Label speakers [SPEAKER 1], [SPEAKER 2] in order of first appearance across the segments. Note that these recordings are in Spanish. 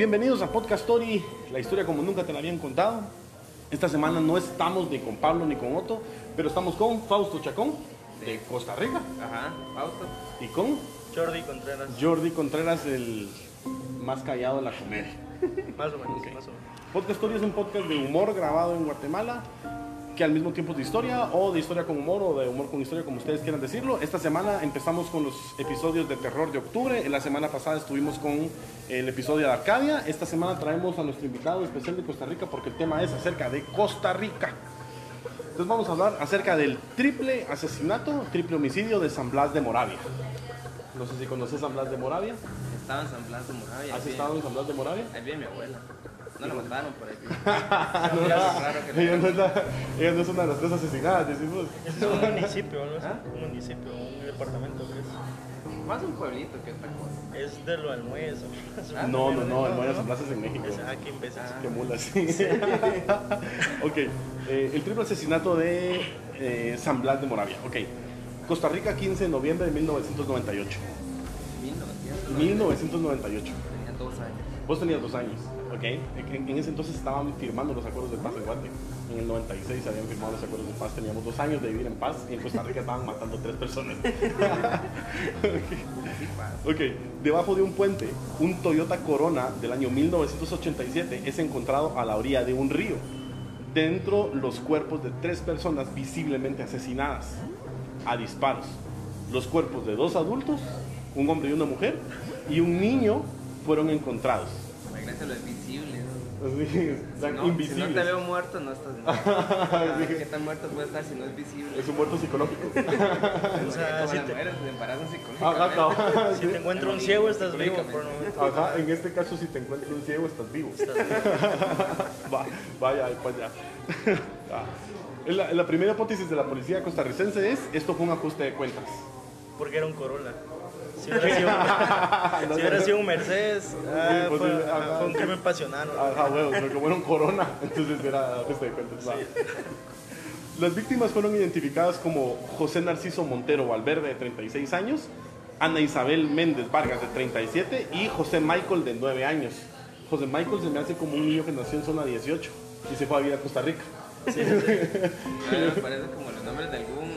[SPEAKER 1] Bienvenidos a Podcast Story, la historia como nunca te la habían contado. Esta semana no estamos ni con Pablo ni con Otto, pero estamos con Fausto Chacón de Costa Rica
[SPEAKER 2] Ajá, Fausto.
[SPEAKER 1] y con
[SPEAKER 3] Jordi Contreras.
[SPEAKER 1] Jordi Contreras, el más callado de la comedia.
[SPEAKER 3] Más o menos,
[SPEAKER 1] Ok.
[SPEAKER 3] más o menos.
[SPEAKER 1] Podcast Story es un podcast de humor grabado en Guatemala, que al mismo tiempo es de historia, o de historia con humor, o de humor con historia, como ustedes quieran decirlo. Esta semana empezamos con los episodios de terror de octubre. La semana pasada estuvimos con el episodio de Arcadia. Esta semana traemos a nuestro invitado especial de Costa Rica, porque el tema es acerca de Costa Rica. Entonces vamos a hablar acerca del triple asesinato, triple homicidio de San Blas de Moravia. No sé si conoces San Blas de Moravia.
[SPEAKER 2] Estaba en San Blas de Moravia.
[SPEAKER 1] ¿Has estado en San Blas de Moravia?
[SPEAKER 2] Ahí vive mi abuela. No la mataron por ahí.
[SPEAKER 1] no,
[SPEAKER 2] que no.
[SPEAKER 1] ella, no es la- ella no es una de las tres asesinadas, decimos.
[SPEAKER 3] Es un municipio, ¿no? Es
[SPEAKER 2] ¿Ah?
[SPEAKER 3] un municipio, un departamento que es.
[SPEAKER 2] Más un pueblito que otra cosa.
[SPEAKER 3] Es de lo almuerzo. Es
[SPEAKER 2] Ah,
[SPEAKER 1] No, no, no, el Blas es en México.
[SPEAKER 3] Es aquí en veces.
[SPEAKER 2] Ah.
[SPEAKER 1] Qué mula, sí. ok, eh, el triple asesinato de eh, San Blas de Moravia. Ok, Costa Rica, 15 de noviembre de 1998.
[SPEAKER 2] 1900.
[SPEAKER 1] 1998.
[SPEAKER 2] Tenía dos años.
[SPEAKER 1] Vos tenías dos años, ¿ok? En, en ese entonces estaban firmando los acuerdos de paz en Guate. En el 96 habían firmado los acuerdos de paz. Teníamos dos años de vivir en paz y en Costa Rica estaban matando tres personas.
[SPEAKER 2] Pasa.
[SPEAKER 1] Ok, debajo de un puente, un Toyota Corona del año 1987 es encontrado a la orilla de un río. Dentro los cuerpos de tres personas visiblemente asesinadas a disparos. Los cuerpos de dos adultos, un hombre y una mujer, y un niño fueron encontrados.
[SPEAKER 2] Imagínate lo.
[SPEAKER 1] Así,
[SPEAKER 2] Si no,
[SPEAKER 1] invisibles.
[SPEAKER 2] si no te veo muerto, no estás. Ah, ¿Qué tan muerto puede estar si no es visible?
[SPEAKER 1] Es un muerto psicológico.
[SPEAKER 3] O sea, si te,
[SPEAKER 1] Ajá,
[SPEAKER 3] si
[SPEAKER 1] sí.
[SPEAKER 3] te encuentra un ciego, estás vivo por un momento.
[SPEAKER 1] Ajá, en este caso si te encuentras un ciego estás vivo. Va, vaya, ya. Ah. La primera hipótesis de la policía costarricense es, esto fue un ajuste de cuentas.
[SPEAKER 3] Porque era un Corolla. Si hubiera sido, si hubiera sido un Mercedes, ah,
[SPEAKER 1] pues,
[SPEAKER 3] fue,
[SPEAKER 1] ajá,
[SPEAKER 3] ah, fue un
[SPEAKER 1] sí.
[SPEAKER 3] crimen pasional. ¿no?
[SPEAKER 1] Ajá, huevos, pero como era un corona, entonces era ajuste de cuentas. va. Las víctimas fueron identificadas como José Narciso Montero Valverde, de 36 años, Ana Isabel Méndez Vargas, de 37, y José Michael, de 9 años. José Michael se me hace como un niño que nació en zona 18 y se fue a vivir a Costa Rica.
[SPEAKER 2] Ah, me parece como los nombres de algún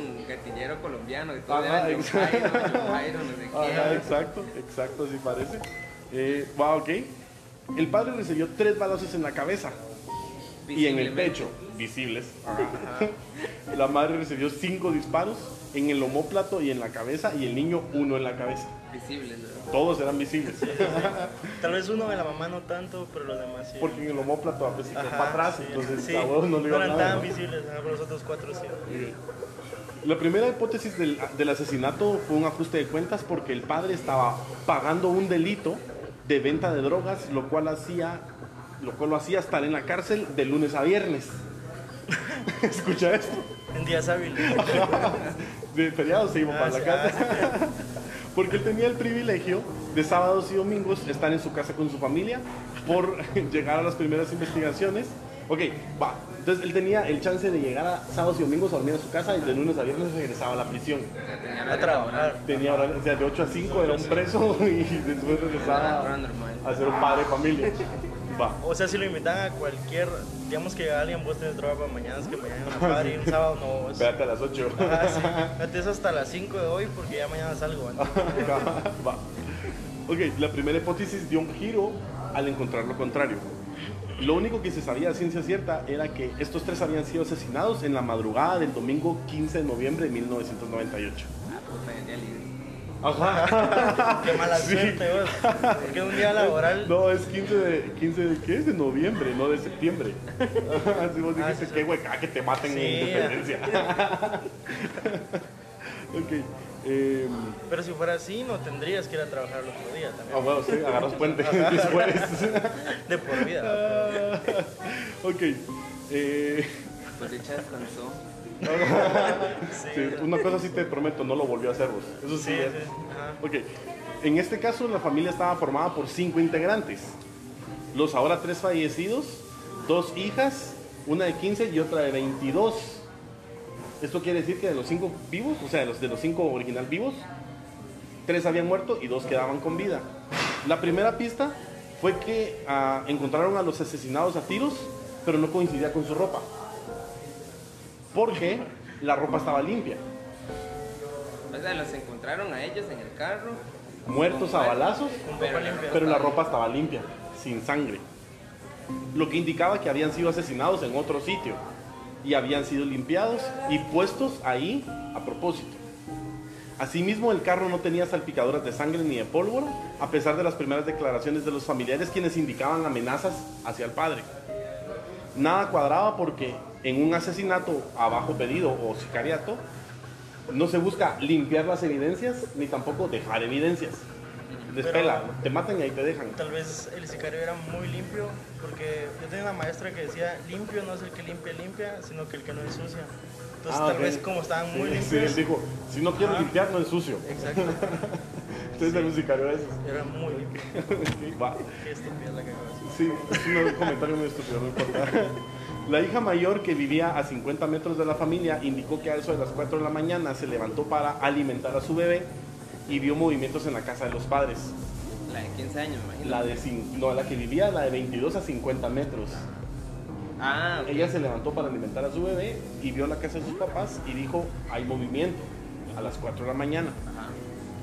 [SPEAKER 2] colombiano. Y todo
[SPEAKER 1] Ajá,
[SPEAKER 2] era John
[SPEAKER 1] exacto.
[SPEAKER 2] Jairo, John Jairo, no sé qué.
[SPEAKER 1] Ajá, exacto, exacto, así parece. Eh, va, ok. El padre recibió tres balazos en la cabeza y en el pecho, visibles. La madre recibió cinco disparos en el homóplato y en la cabeza y el niño uno en la cabeza.
[SPEAKER 2] Visibles, ¿no?
[SPEAKER 1] Todos eran visibles.
[SPEAKER 3] Tal vez uno de la mamá no tanto, pero los demás sí.
[SPEAKER 1] Porque en el homóplato a veces
[SPEAKER 3] Ajá,
[SPEAKER 1] para atrás,
[SPEAKER 3] sí,
[SPEAKER 1] entonces
[SPEAKER 3] sí.
[SPEAKER 1] a no le iba a
[SPEAKER 3] eran
[SPEAKER 1] nada.
[SPEAKER 3] tan
[SPEAKER 1] ¿no?
[SPEAKER 3] visibles, ajá, pero los otros cuatro sí.
[SPEAKER 1] La primera hipótesis del, del asesinato fue un ajuste de cuentas porque el padre estaba pagando un delito de venta de drogas, lo cual hacía, lo cual lo hacía estar en la cárcel de lunes a viernes. Escucha esto.
[SPEAKER 3] En días hábiles.
[SPEAKER 1] De feriado se iba
[SPEAKER 3] Ah,
[SPEAKER 1] para la
[SPEAKER 3] sí,
[SPEAKER 1] casa. Porque él tenía el privilegio de sábados y domingos estar en su casa con su familia por llegar a las primeras investigaciones. Ok, va. Entonces él tenía el chance de llegar a sábados y domingos a dormir a su casa y de lunes a viernes regresaba a la prisión.
[SPEAKER 2] O sea, tenía
[SPEAKER 3] A trabajar.
[SPEAKER 1] Tenía o sea, de 8 a 5 era un preso y después regresaba a ser un padre de familia. Va.
[SPEAKER 3] O sea, si lo invitan a cualquier, digamos que alguien vos tenés droga para mañana, es que mañana es una party, un sábado no. Es,
[SPEAKER 1] Espérate a las 8.
[SPEAKER 3] Ajá, sí. Fíjate, es hasta las 5 de hoy porque ya mañana salgo. ¿no?
[SPEAKER 1] Va. Ok, la primera hipótesis dio un giro al encontrar lo contrario. Lo único que se sabía a ciencia cierta era que estos tres habían sido asesinados en la madrugada del domingo 15 de noviembre de 1998.
[SPEAKER 2] Ah, puta, ya libre.
[SPEAKER 1] Ajá.
[SPEAKER 3] Qué mala
[SPEAKER 1] Sí.
[SPEAKER 3] suerte vos. Porque un día laboral.
[SPEAKER 1] No, es 15 de, 15 de, ¿qué es? De noviembre, no de septiembre. Así vos
[SPEAKER 3] Ah,
[SPEAKER 1] dijiste,
[SPEAKER 3] sí,
[SPEAKER 1] qué hueca que te maten en
[SPEAKER 3] Sí,
[SPEAKER 1] independencia. ok. Eh,
[SPEAKER 3] Pero si fuera así, no tendrías que ir a trabajar el otro día
[SPEAKER 1] ah,
[SPEAKER 3] también.
[SPEAKER 1] bueno, sí, agarras puente después.
[SPEAKER 3] De por vida.
[SPEAKER 1] ok. eh,
[SPEAKER 2] Pues dicha descansó.
[SPEAKER 3] Sí,
[SPEAKER 1] sí, una cosa sí te prometo, no lo volvió a hacer vos. Eso sí.
[SPEAKER 3] sí,
[SPEAKER 1] es-
[SPEAKER 3] sí. Ajá.
[SPEAKER 1] Ok. En este caso, la familia estaba formada por cinco integrantes. Los ahora tres fallecidos, dos hijas, una de 15 y otra de 22. Esto quiere decir que de los cinco vivos, o sea, de los, de los cinco original vivos, tres habían muerto y dos quedaban con vida. La primera pista fue que ah, encontraron a los asesinados a tiros, pero no coincidía con su ropa. Porque la ropa estaba limpia.
[SPEAKER 2] O sea, los encontraron a ellos en el carro.
[SPEAKER 1] Muertos a balazos,
[SPEAKER 2] pero la
[SPEAKER 1] pero la
[SPEAKER 2] estaba
[SPEAKER 1] ropa estaba limpia, sin sangre. Lo que indicaba que habían sido asesinados en otro sitio y habían sido limpiados y puestos ahí a propósito. Asimismo, el carro no tenía salpicaduras de sangre ni de pólvora, a pesar de las primeras declaraciones de los familiares quienes indicaban amenazas hacia el padre. Nada cuadraba porque en un asesinato a bajo pedido o sicariato no se busca limpiar las evidencias ni tampoco dejar evidencias. Despela, te matan y ahí te dejan.
[SPEAKER 3] Tal vez el sicario era muy limpio, porque yo tenía una maestra que decía, limpio no es el que limpia, limpia, sino que el que no ensucia. Entonces
[SPEAKER 1] Ah,
[SPEAKER 3] tal
[SPEAKER 1] ok.
[SPEAKER 3] vez como estaban muy
[SPEAKER 1] Sí,
[SPEAKER 3] limpios,
[SPEAKER 1] sí, él dijo, si no quiero
[SPEAKER 3] Ajá.
[SPEAKER 1] limpiar, no ensucio.
[SPEAKER 3] exacto,
[SPEAKER 1] Entonces el musicario es.
[SPEAKER 3] era muy limpio.
[SPEAKER 1] Sí, va.
[SPEAKER 3] Qué estúpida la de decir.
[SPEAKER 1] Sí, es un comentario muy estúpido, no importa. La hija mayor que vivía a 50 metros de la familia indicó que a eso de las 4 de la mañana se levantó para alimentar a su bebé y vio movimientos en la casa de los padres.
[SPEAKER 2] La de 15 años, me imagino.
[SPEAKER 1] La de, no, la que vivía, la de 22 a 50 metros.
[SPEAKER 2] Ah.
[SPEAKER 1] Ella se levantó para alimentar a su bebé y vio la casa de sus papás y dijo, hay movimiento a las 4 de la mañana.
[SPEAKER 2] Ajá.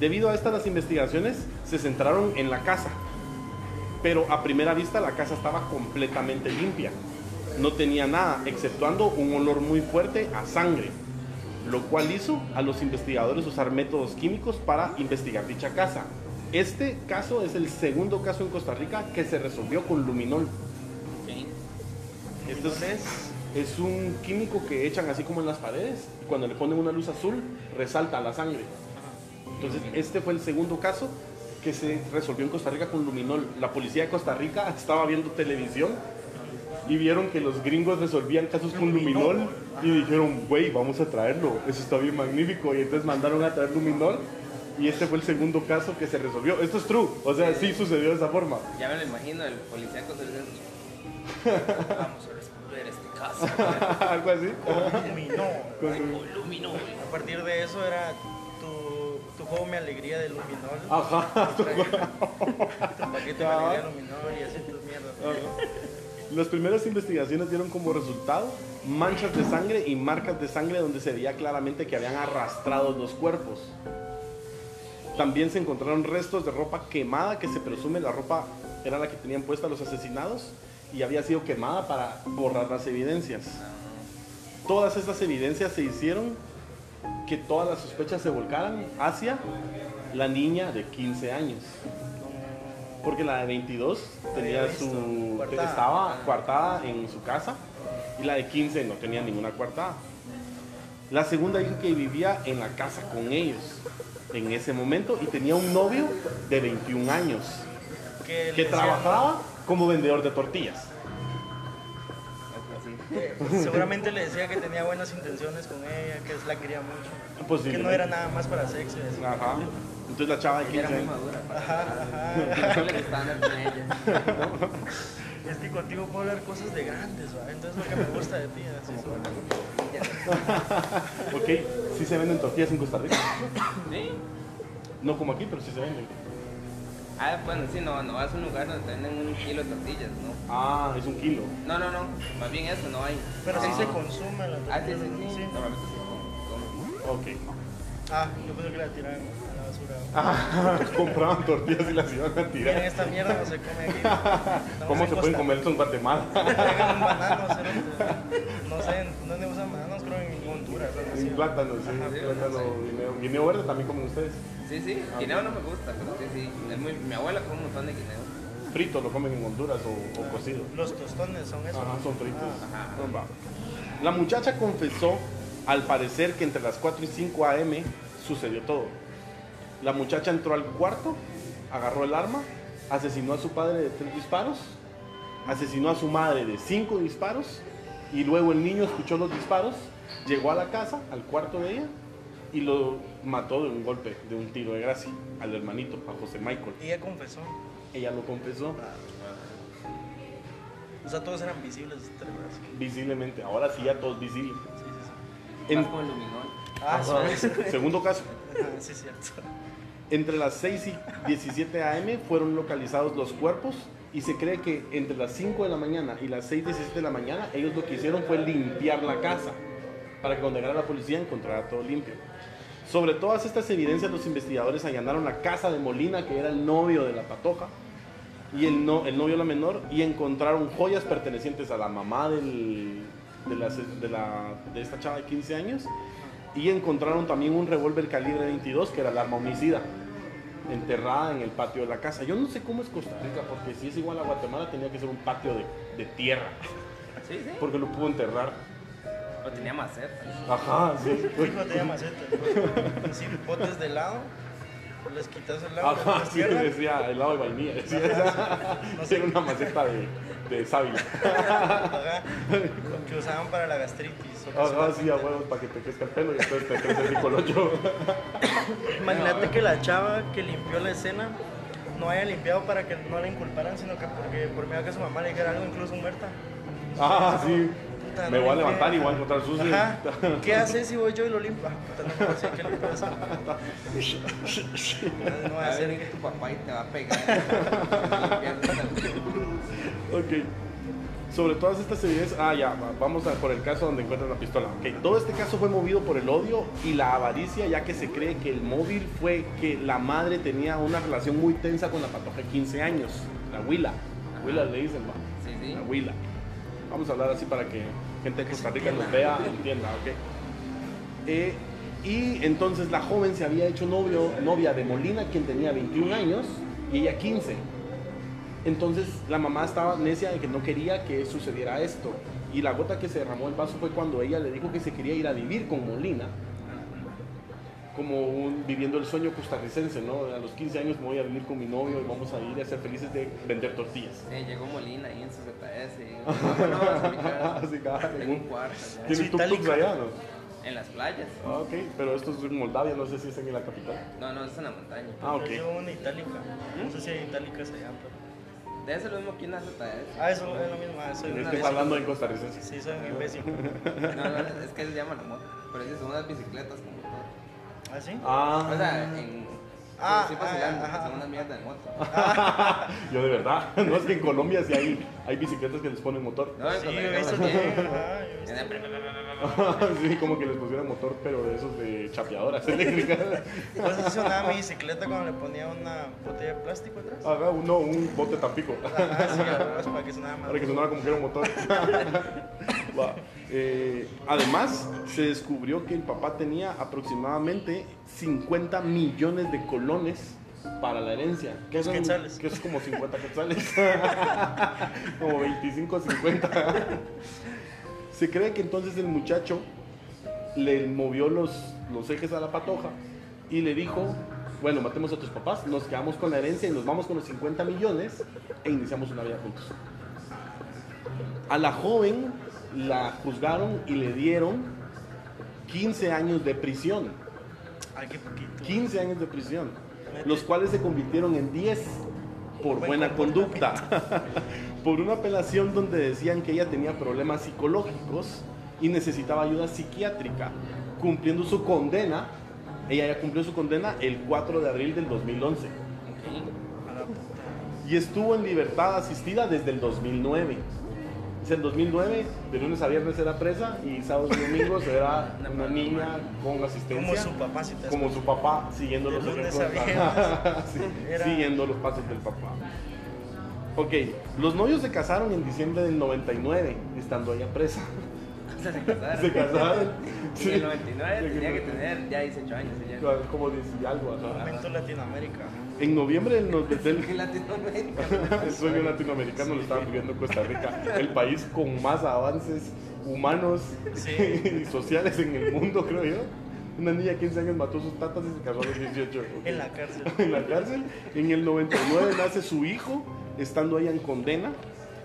[SPEAKER 1] Debido a estas las investigaciones se centraron en la casa, pero a primera vista la casa estaba completamente limpia. No tenía nada, exceptuando un olor muy fuerte a sangre, lo cual hizo a los investigadores usar métodos químicos para investigar dicha casa. Este caso es el segundo caso en Costa Rica que se resolvió con luminol.
[SPEAKER 2] Ok.
[SPEAKER 1] Esto es, es un químico que echan así como en las paredes y cuando le ponen una luz azul resalta la sangre. Entonces este fue el segundo caso que se resolvió en Costa Rica con luminol. La policía de Costa Rica estaba viendo televisión y vieron que los gringos resolvían casos con luminol y dijeron, güey, vamos a traerlo, eso está bien magnífico. Y entonces mandaron a traer luminol y este fue el segundo caso que se resolvió. Esto es true, o sea, sí sucedió de esa forma.
[SPEAKER 2] Ya me lo imagino, el policía costarricense. Vamos a resolver este caso.
[SPEAKER 1] Algo así. Con-
[SPEAKER 2] Iluminó.
[SPEAKER 3] A partir de eso era tu, tu juego Mi Alegría de Luminol.
[SPEAKER 1] Ajá.
[SPEAKER 3] Tu paquete Alegría de Luminol y así tus mierdas.
[SPEAKER 1] Las primeras investigaciones dieron como resultado manchas de sangre y marcas de sangre donde se veía claramente que habían arrastrado los cuerpos. También se encontraron restos de ropa quemada que se presume la ropa era la que tenían puesta los asesinados y había sido quemada para borrar las evidencias. Todas estas evidencias se hicieron que todas las sospechas se volcaran hacia la niña de 15 años. Porque la de 22 tenía su.
[SPEAKER 3] visto, coartada.
[SPEAKER 1] estaba coartada en su casa y la de 15 no tenía ninguna coartada. La segunda hija que vivía en la casa con ellos en ese momento y tenía un novio de 21 años
[SPEAKER 3] Que,
[SPEAKER 1] trabajaba como vendedor de tortillas.
[SPEAKER 3] Eh, Seguramente le decía que tenía buenas intenciones con ella, que la quería mucho. Que
[SPEAKER 1] Posiblemente.
[SPEAKER 3] no era nada más para sexo. así.
[SPEAKER 1] Ajá. Entonces la chava de
[SPEAKER 2] Ella
[SPEAKER 1] 15
[SPEAKER 2] era muy
[SPEAKER 1] años.
[SPEAKER 2] madura. para-
[SPEAKER 3] Ajá, ajá.
[SPEAKER 2] No le gustaba andar con ella.
[SPEAKER 3] Es que contigo puedo hablar cosas de grandes, ¿va? Entonces lo que me gusta de ti, así es.
[SPEAKER 1] Ok, sí se venden tortillas en Costa Rica.
[SPEAKER 2] ¿Sí?
[SPEAKER 1] No como aquí, pero sí se venden.
[SPEAKER 2] Ah, bueno, sí, no, no vas a un lugar donde te venden un kilo de tortillas, ¿no?
[SPEAKER 1] Ah, es un kilo.
[SPEAKER 2] No, no, no, más bien eso no hay.
[SPEAKER 3] Pero sí
[SPEAKER 1] Ah.
[SPEAKER 3] se consume la
[SPEAKER 2] Ah, sí,
[SPEAKER 3] tortilla,
[SPEAKER 2] sí, sí.
[SPEAKER 3] sí.
[SPEAKER 2] Normalmente se.
[SPEAKER 1] Ok.
[SPEAKER 3] Ah, yo pensé que la tiraban a la basura.
[SPEAKER 1] Ah, compraban tortillas y las iban a
[SPEAKER 3] Miren,
[SPEAKER 1] tirar.
[SPEAKER 3] esta mierda no se come aquí. Estamos
[SPEAKER 1] ¿Cómo
[SPEAKER 3] en
[SPEAKER 1] se pueden comer eso en Guatemala?
[SPEAKER 3] Traigan un banano, cerote. no sé, ¿en ¿dónde usan bananos? Creo en Honduras. algo así. sí.
[SPEAKER 1] Sin plátano, sí.
[SPEAKER 2] Ajá, sí,
[SPEAKER 1] plátano,
[SPEAKER 2] sí.
[SPEAKER 1] guineo. Guineo verde también comen ustedes.
[SPEAKER 2] Sí, sí, guineo no me gusta, pero sí, sí. Es muy- mi abuela come un montón de guineo.
[SPEAKER 1] Frito lo comen en Honduras o, o cocido.
[SPEAKER 3] Los tostones son esos.
[SPEAKER 1] Ajá, son fritos.
[SPEAKER 3] Ah,
[SPEAKER 2] Ajá.
[SPEAKER 1] La muchacha confesó, al parecer, que entre las 4 y 5 a.m. sucedió todo. La muchacha entró al cuarto, agarró el arma, asesinó a su padre de tres disparos, asesinó a su madre de cinco disparos, y luego el niño escuchó los disparos, llegó a la casa, al cuarto de ella, y lo mató de un golpe, de un tiro de gracia, al hermanito, a José Michael.
[SPEAKER 3] Y ella confesó.
[SPEAKER 1] Ella lo confesó
[SPEAKER 3] O sea, todos eran visibles, ¿te recuerdas?
[SPEAKER 1] visiblemente, ahora sí ya todo es visible.
[SPEAKER 3] Sí, sí, sí.
[SPEAKER 1] En-.
[SPEAKER 3] Ah.
[SPEAKER 1] Segundo caso.
[SPEAKER 3] Ah, sí, cierto.
[SPEAKER 1] Entre las 6 y 17 am fueron localizados los cuerpos y se cree que entre las 5 de la mañana y las 6 y 17 de la mañana ellos lo que hicieron fue limpiar la casa para que cuando llegara la policía encontrara todo limpio. Sobre todas estas evidencias los investigadores allanaron la casa de Molina que era el novio de la patoja y el, no, el novio de la menor y encontraron joyas pertenecientes a la mamá del- de, la, de la- de esta chava de 15 años y encontraron también un revólver calibre 22 que era el arma homicida enterrada en el patio de la casa. Yo no sé cómo es Costa Rica, porque si es igual a Guatemala tenía que ser un patio de, de tierra,
[SPEAKER 2] Sí, sí.
[SPEAKER 1] porque lo pudo enterrar.
[SPEAKER 2] O tenía macetas.
[SPEAKER 1] Ajá, sí.
[SPEAKER 3] Hijo tenía macetas. Sí, botes de helado. Les quitas el helado.
[SPEAKER 1] Ajá, sí,
[SPEAKER 3] tierra.
[SPEAKER 1] decía helado de vainilla. Decía,
[SPEAKER 3] No sé.
[SPEAKER 1] Era una maceta de, de sábila.
[SPEAKER 3] Ajá. Que usaban para la gastritis.
[SPEAKER 1] Ajá, sí, a huevos, para que te crezca el pelo y entonces te crece el colocho.
[SPEAKER 3] Imagínate que la chava que limpió la escena no haya limpiado para que no la inculparan, sino que porque por miedo a que su mamá le dijera algo, incluso muerta.
[SPEAKER 1] Ah, sí.
[SPEAKER 3] Puta,
[SPEAKER 1] Me
[SPEAKER 3] no
[SPEAKER 1] voy a levantar y voy a encontrar sucio.
[SPEAKER 3] Ajá. ¿Qué haces si voy yo y lo limpio? Ah, puta, no que limpio eso. No Va a ser
[SPEAKER 2] venir tu papá y te va a pegar.
[SPEAKER 1] Ok. Sobre todas estas evidencias, ah, ya, va- vamos a por el caso donde encuentran la pistola. Ok, todo este caso fue movido por el odio y la avaricia, ya que se cree que el móvil fue que la madre tenía una relación muy tensa con la patoja de 15 años, la Huila. Huila le dicen, va.
[SPEAKER 2] Sí, sí.
[SPEAKER 1] La Huila. Vamos a hablar así para que gente de Costa Rica nos vea, entienda, ok. Eh, y entonces la joven se había hecho novio, novia de Molina, quien tenía 21 años, y ella 15. Entonces la mamá estaba necia de que no quería que sucediera esto. Y la gota que se derramó el vaso fue cuando ella le dijo que se quería ir a vivir con Molina. Como un- viviendo el sueño costarricense, ¿no? A los 15 años me voy a vivir con mi novio y vamos a ir a ser felices de vender tortillas.
[SPEAKER 2] Sí, llegó Molina ahí en su ZS.
[SPEAKER 1] Así, en
[SPEAKER 2] un cuarto. allá.
[SPEAKER 1] ¿no?
[SPEAKER 2] En las playas.
[SPEAKER 1] Ah, ok, pero esto es en Moldavia, no sé si es en la capital.
[SPEAKER 2] No, no, es en la montaña.
[SPEAKER 1] Ah, ok.
[SPEAKER 3] Yo una itálica. No sé si hay itálicas allá, pero.
[SPEAKER 2] Debe ser lo mismo que una ZS.
[SPEAKER 3] Ah, eso es lo mismo. Ah, soy
[SPEAKER 1] Es
[SPEAKER 3] una
[SPEAKER 1] que está hablando en costarricense.
[SPEAKER 3] Sí, soy un imbécil.
[SPEAKER 2] No, no, es que se llama la moto. Pero sí, son unas bicicletas con motor.
[SPEAKER 3] ¿Ah, sí?
[SPEAKER 1] Ah,
[SPEAKER 2] O sea, en.
[SPEAKER 3] Ah,
[SPEAKER 2] sí,
[SPEAKER 3] ah, ajá.
[SPEAKER 2] son unas mierdas de moto.
[SPEAKER 1] yo de verdad. No es que en Colombia sí hay, hay bicicletas que les ponen motor.
[SPEAKER 2] No,
[SPEAKER 3] Sí,
[SPEAKER 2] Costa
[SPEAKER 3] yo he visto. Ajá,
[SPEAKER 1] sí, como que les pusieron motor, pero de esos de chapeadoras eléctricas.
[SPEAKER 3] Pues así sonaba mi bicicleta cuando le ponía una botella de plástico atrás.
[SPEAKER 1] Haga uno, un bote tampico.
[SPEAKER 3] Ajá, sí, para que sonara más.
[SPEAKER 1] Para que sonara como que era un motor. Va. Eh, además, se descubrió que el papá tenía aproximadamente 50 millones de colones para la herencia. Que son,
[SPEAKER 3] Quetzales.
[SPEAKER 1] Que es como 50 quetzales. como 25, 50. se cree que entonces el muchacho le movió los, los ejes a la patoja y le dijo, bueno, matemos a tus papás, nos quedamos con la herencia y nos vamos con los 50 millones e iniciamos una vida juntos. A la joven la juzgaron y le dieron 15 años de prisión.
[SPEAKER 3] Ay, qué poquito.
[SPEAKER 1] 15 años de prisión, los cuales se convirtieron en 10 por
[SPEAKER 3] Buen
[SPEAKER 1] buena conducta. por una apelación donde decían que ella tenía problemas psicológicos y necesitaba ayuda psiquiátrica, cumpliendo su condena. Ella ya cumplió su condena el 4 de abril del 2011
[SPEAKER 3] A la puta.
[SPEAKER 1] y estuvo en libertad asistida desde el 2009. Desde el 2009, de lunes a viernes era presa y sábados y domingos era una niña con asistencia.
[SPEAKER 3] Como su papá, si te
[SPEAKER 1] Como su papá, siguiendo los
[SPEAKER 3] lunes
[SPEAKER 1] ejemplos.
[SPEAKER 3] a viernes.
[SPEAKER 1] Sí,
[SPEAKER 3] Era-
[SPEAKER 1] Siguiendo los pasos del papá. Ok, los novios se casaron en diciembre del 99, estando ella presa.
[SPEAKER 2] se casaron.
[SPEAKER 1] Se casaron.
[SPEAKER 2] Y
[SPEAKER 1] Sí.
[SPEAKER 2] en el 99
[SPEAKER 1] Sí,
[SPEAKER 2] tenía que
[SPEAKER 1] sí.
[SPEAKER 2] tener ya 18 años. ella.
[SPEAKER 1] Como 10 y algo, ajá.
[SPEAKER 3] Momento Latinoamérica.
[SPEAKER 1] En noviembre del, del,
[SPEAKER 2] Latinoamérica.
[SPEAKER 1] el sueño latinoamericano lo estaba viviendo Costa Rica, el país con más avances humanos
[SPEAKER 3] Sí.
[SPEAKER 1] y sociales en el mundo, creo yo. Una niña de 15 años mató a sus tatas y se casó a los 18.
[SPEAKER 3] En la cárcel.
[SPEAKER 1] en la cárcel. En el 99 nace su hijo, estando ella en condena.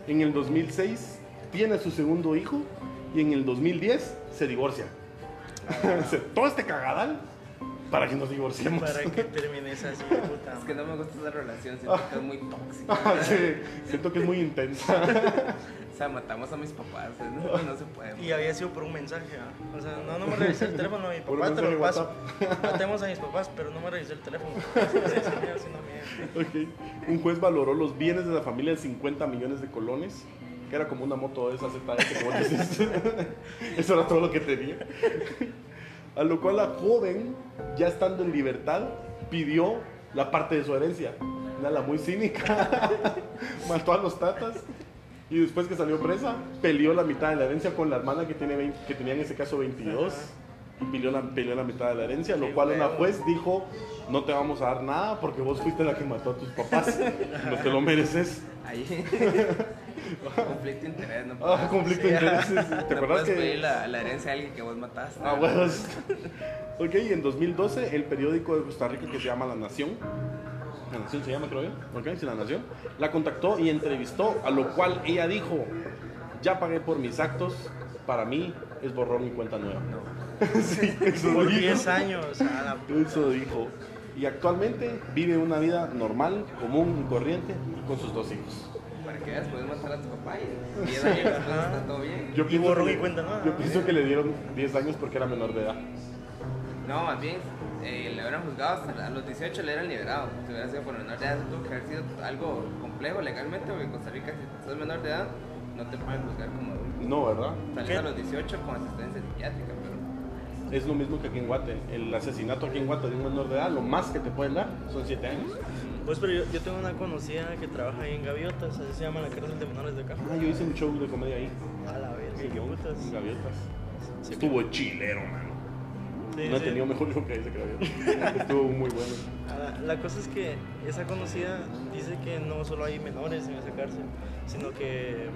[SPEAKER 1] En el 2006 tiene su segundo hijo y en el 2010 se divorcia. O sea, Todo este cagadal para que nos divorciemos.
[SPEAKER 3] Para que termines así, puta.
[SPEAKER 2] Es que no me gusta esa relación, siento que es muy tóxica.
[SPEAKER 1] Sí, siento que es muy intensa.
[SPEAKER 2] O sea, matamos a mis papás, no, no se puede.
[SPEAKER 3] Y había sido por un mensaje, ¿ah? O sea, no, no me revisé el teléfono de mi papá, te lo paso. Matemos a mis papás, pero no me revisé el teléfono. Sí, sí, sí, sí, no miente.
[SPEAKER 1] Ok. Un juez valoró los bienes de la familia en 50 millones de colones, que era como una moto de esa ZS, como dices. Eso era todo lo que tenía. A lo cual la joven, ya estando en libertad, pidió la parte de su herencia. Una la muy cínica. Mató a los tatas. Y después que salió presa, peleó la mitad de la herencia con la hermana que, tiene 20 que tenía en ese caso 22. Y peleó la, peleó la mitad de la herencia, lo cual una juez dijo, no te vamos a dar nada porque vos fuiste la que mató a tus papás. No te lo mereces.
[SPEAKER 2] Ahí. conflicto de interés, no
[SPEAKER 1] Ah, conflicto de
[SPEAKER 3] ajá.
[SPEAKER 1] intereses. ¿Te
[SPEAKER 2] no
[SPEAKER 1] acuerdas que...?
[SPEAKER 2] pedir la, la herencia a alguien que vos mataste.
[SPEAKER 1] Ah, huevos. ok, y en 2012 el periódico de Costa Rica que se llama La Nación, La Nación se llama creo yo, ok, sí, La Nación, la contactó y entrevistó, a lo cual ella dijo, ya pagué por mis actos, para mí es borrón y cuenta nueva. sí, eso
[SPEAKER 3] Por
[SPEAKER 1] dijo.
[SPEAKER 3] 10 años. A la.
[SPEAKER 1] Eso dijo. Y actualmente vive una vida normal, común y corriente con sus dos hijos.
[SPEAKER 2] Para que veas, puedes matar a tu papá y 10 años después está todo bien.
[SPEAKER 1] Yo
[SPEAKER 3] Y
[SPEAKER 1] pienso, que,
[SPEAKER 3] cuenta nueva.
[SPEAKER 1] yo pienso que le dieron 10 años porque era menor de edad.
[SPEAKER 2] No, más bien, eh, le hubieran juzgado hasta a los 18 le hubieran liberado. Si hubiera sido por menor de edad, eso tuvo que haber sido algo complejo legalmente, porque en Costa Rica, si sos menor de edad, no te pueden juzgar como adulto.
[SPEAKER 1] No, ¿verdad?
[SPEAKER 3] ¿Qué?
[SPEAKER 2] a los 18 con asistencia psiquiátrica, pero.
[SPEAKER 1] Es lo mismo que aquí en Guate. El asesinato aquí en Guate de un menor de edad, lo más que te pueden dar son 7 años.
[SPEAKER 3] Pues, pero yo, yo tengo una conocida que trabaja ahí en Gaviotas, así se llama la cárcel de menores de acá.
[SPEAKER 1] Ah, yo hice un show de comedia ahí.
[SPEAKER 3] A la verga, qué putas.
[SPEAKER 1] En Gaviotas.
[SPEAKER 3] Sí,
[SPEAKER 1] Estuvo chilero, mano.
[SPEAKER 3] sí,
[SPEAKER 1] no he
[SPEAKER 3] sí.
[SPEAKER 1] tenido mejor show que ese que Gaviotas. Estuvo muy bueno.
[SPEAKER 3] Ah, La cosa es que esa conocida dice que no solo hay menores en esa cárcel, sino que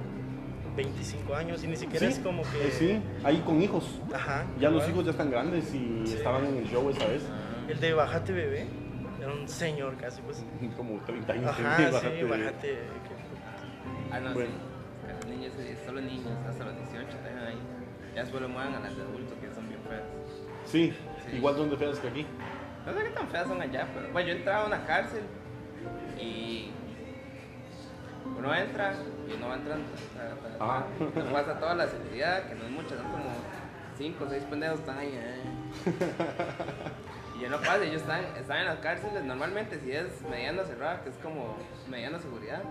[SPEAKER 3] 25 años y ni siquiera es como que...
[SPEAKER 1] eh, sí, ahí con hijos.
[SPEAKER 3] Ajá.
[SPEAKER 1] Ya los hijos ya están grandes y estaban en el show esa vez.
[SPEAKER 3] El de Bájate Bebé, era un señor casi, pues.
[SPEAKER 1] Como 30 años.
[SPEAKER 3] Ajá, sí,
[SPEAKER 1] bájate.
[SPEAKER 3] Bájate.
[SPEAKER 2] Ah, no,
[SPEAKER 1] Bueno.
[SPEAKER 2] sí. Que Los niños, solo niños, hasta los 18 te dejan ahí. Ya después lo mueven a las de adultos, que son bien feas.
[SPEAKER 1] Sí,
[SPEAKER 2] Sí.
[SPEAKER 1] igual son de feas que aquí.
[SPEAKER 2] No sé qué tan feas son allá, pero bueno, yo entraba a una cárcel y uno entra y uno va entrando. ta. Pasa toda la seguridad, que no es mucha, son como 5 o 6 pendejos están ahí. eh. Y yo no paso, ellos están, están en las cárceles normalmente, si es mediana cerrada, que es como mediana seguridad.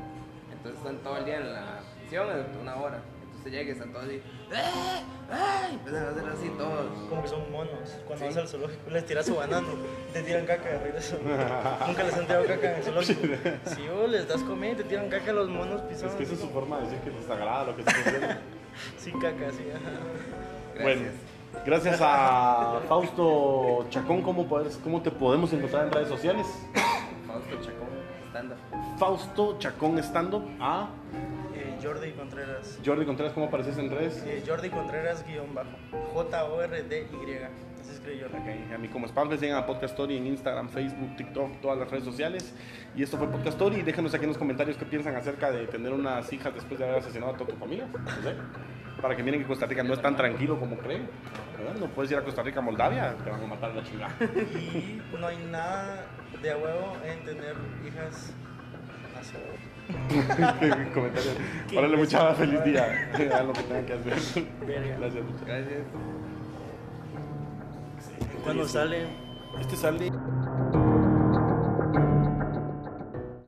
[SPEAKER 2] Entonces están todo el día en la prisión, excepto una hora. Entonces llega y están todos así, ¡eh! ¡eh! Empiezan a hacer así todos.
[SPEAKER 3] Como que son monos. Cuando
[SPEAKER 2] Sí.
[SPEAKER 3] vas al zoológico les tiras su banano y te tiran caca de regreso. Nunca les han tirado caca en el zoológico. Si vos les das comida y te tiran caca a los monos
[SPEAKER 1] Es
[SPEAKER 3] pisados.
[SPEAKER 1] que esa es su forma de decir que les agrada lo que están haciendo.
[SPEAKER 3] Sí, caca, sí. ajá.
[SPEAKER 2] Gracias.
[SPEAKER 1] Bueno, gracias a Fausto Chacón, ¿cómo, puedes- ¿cómo te podemos encontrar en redes sociales?
[SPEAKER 2] Fausto Chacón, stand up.
[SPEAKER 1] Fausto Chacón Stand Up a
[SPEAKER 3] Eh, Jordi Contreras.
[SPEAKER 1] Jordi Contreras, ¿cómo apareces en redes?
[SPEAKER 3] Eh, Jordi Contreras guion bajo. J-O-R-D-Y. Así escribe Jordi.
[SPEAKER 1] Ok, A mí como Spalves llegan a Podcast Story en Instagram, Facebook, TikTok, todas las redes sociales. Y esto fue Podcast Story. Déjenos aquí en los comentarios qué piensan acerca de tener unas hijas después de haber asesinado a toda tu familia. No sé. Para que miren que Costa Rica no es tan tranquilo como creen. No puedes ir a Costa Rica, Moldavia, te van a matar a la chingada.
[SPEAKER 3] Y no hay nada de a huevo en tener hijas así.
[SPEAKER 1] comentarios.
[SPEAKER 3] Qué
[SPEAKER 1] Órale, mucha feliz día. Hagan lo que tengan que hacer. Gracias, muchas.
[SPEAKER 2] Gracias.
[SPEAKER 3] Cuando sale
[SPEAKER 1] Este sale